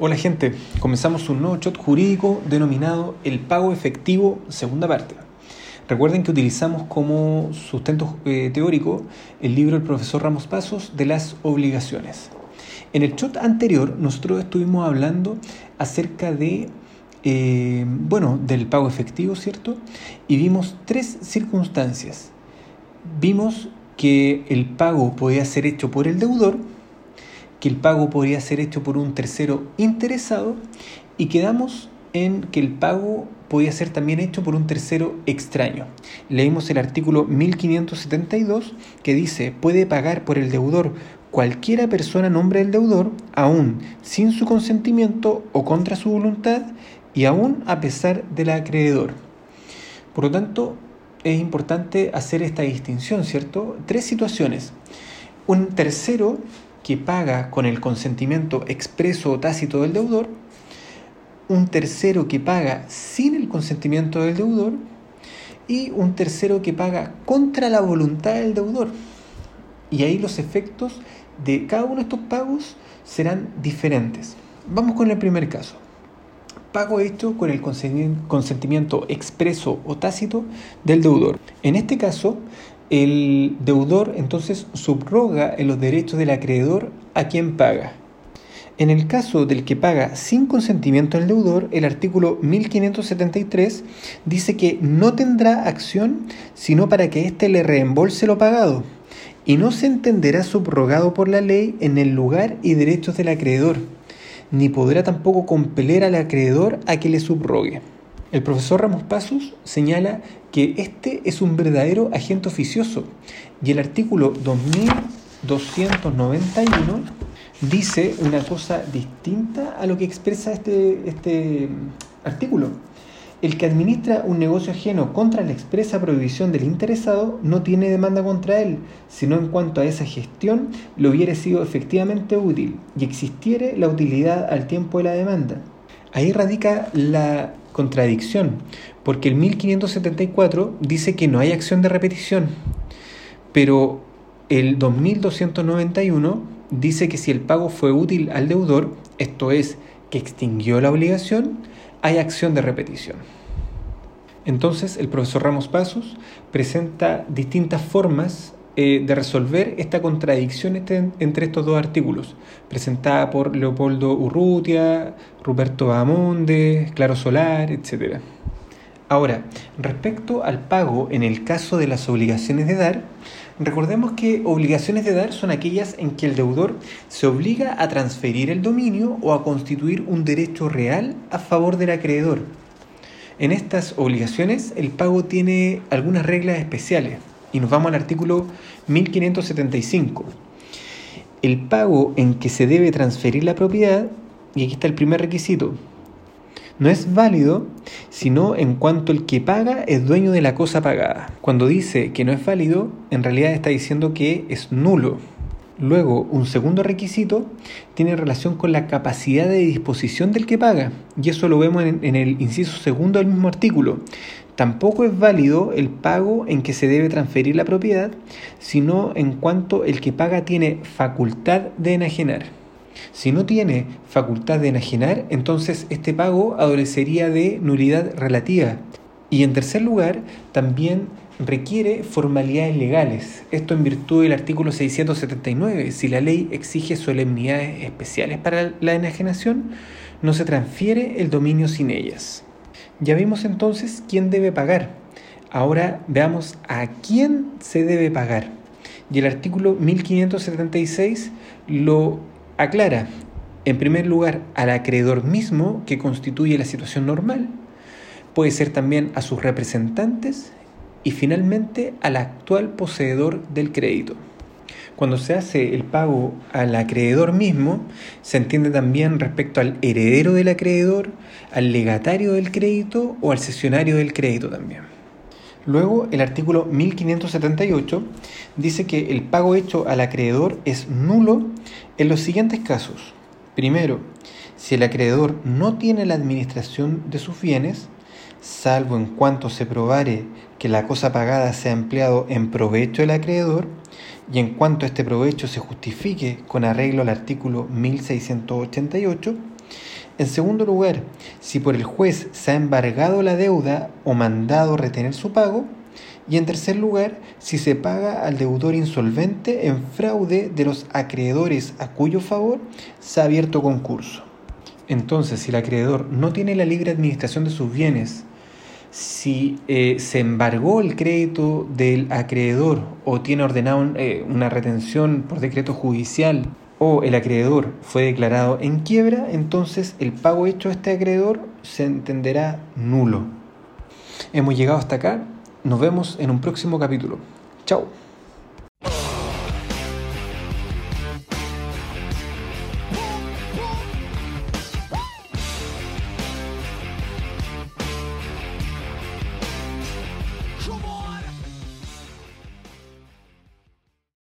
Hola gente, comenzamos un nuevo shot jurídico denominado el pago efectivo segunda parte. Recuerden que utilizamos como sustento eh, teórico el libro del profesor Ramos Pasos de las obligaciones. En el shot anterior nosotros estuvimos hablando acerca de, eh, bueno, del pago efectivo, ¿cierto? Y vimos tres circunstancias. Vimos que el pago podía ser hecho por el deudor, que el pago podría ser hecho por un tercero interesado y quedamos en que el pago podía ser también hecho por un tercero extraño. Leímos el artículo 1572 que dice puede pagar por el deudor cualquiera persona nombre del deudor, aún sin su consentimiento o contra su voluntad y aún a pesar del acreedor. Por lo tanto, es importante hacer esta distinción, ¿cierto? Tres situaciones. Un tercero que paga con el consentimiento expreso o tácito del deudor, un tercero que paga sin el consentimiento del deudor y un tercero que paga contra la voluntad del deudor. Y ahí los efectos de cada uno de estos pagos serán diferentes. Vamos con el primer caso. Pago hecho con el consentimiento expreso o tácito del deudor. En este caso, el deudor entonces subroga en los derechos del acreedor a quien paga. En el caso del que paga sin consentimiento del deudor, el artículo 1573 dice que no tendrá acción sino para que éste le reembolse lo pagado y no se entenderá subrogado por la ley en el lugar y derechos del acreedor, ni podrá tampoco compeler al acreedor a que le subrogue. El profesor Ramos Pasos señala que este es un verdadero agente oficioso y el artículo 2291 dice una cosa distinta a lo que expresa este, este artículo. El que administra un negocio ajeno contra la expresa prohibición del interesado no tiene demanda contra él, sino en cuanto a esa gestión le hubiera sido efectivamente útil y existiere la utilidad al tiempo de la demanda. Ahí radica la contradicción, porque el 1574 dice que no hay acción de repetición, pero el 2291 dice que si el pago fue útil al deudor, esto es, que extinguió la obligación, hay acción de repetición. Entonces, el profesor Ramos Pasos presenta distintas formas eh, de resolver esta contradicción entre estos dos artículos, presentada por Leopoldo Urrutia, Ruperto Amonde, Claro Solar, etc. Ahora, respecto al pago en el caso de las obligaciones de dar, recordemos que obligaciones de dar son aquellas en que el deudor se obliga a transferir el dominio o a constituir un derecho real a favor del acreedor. En estas obligaciones el pago tiene algunas reglas especiales. Y nos vamos al artículo 1575. El pago en que se debe transferir la propiedad, y aquí está el primer requisito, no es válido sino en cuanto el que paga es dueño de la cosa pagada. Cuando dice que no es válido, en realidad está diciendo que es nulo. Luego, un segundo requisito tiene relación con la capacidad de disposición del que paga, y eso lo vemos en, el inciso segundo del mismo artículo. Tampoco es válido el pago en que se debe transferir la propiedad, sino en cuanto el que paga tiene facultad de enajenar. Si no tiene facultad de enajenar, entonces este pago adolecería de nulidad relativa. Y en tercer lugar, también requiere formalidades legales. Esto en virtud del artículo 679. Si la ley exige solemnidades especiales para la enajenación, no se transfiere el dominio sin ellas. Ya vimos entonces quién debe pagar. Ahora veamos a quién se debe pagar. Y el artículo 1576 lo aclara. En primer lugar, al acreedor mismo que constituye la situación normal. Puede ser también a sus representantes y finalmente al actual poseedor del crédito. Cuando se hace el pago al acreedor mismo, se entiende también respecto al heredero del acreedor, al legatario del crédito o al cesionario del crédito también. Luego, el artículo 1578 dice que el pago hecho al acreedor es nulo en los siguientes casos. Primero, si el acreedor no tiene la administración de sus bienes, salvo en cuanto se probare que la cosa pagada sea empleado en provecho del acreedor, y en cuanto este provecho se justifique con arreglo al artículo 1688, En segundo lugar, si por el juez se ha embargado la deuda o mandado retener su pago. Y en tercer lugar, si se paga al deudor insolvente en fraude de los acreedores a cuyo favor se ha abierto concurso. Entonces, si el acreedor no tiene la libre administración de sus bienes, si eh, se embargó el crédito del acreedor o tiene ordenado eh, una retención por decreto judicial o el acreedor fue declarado en quiebra, entonces el pago hecho a este acreedor se entenderá nulo. Hemos llegado hasta acá. Nos vemos en un próximo capítulo. Chao.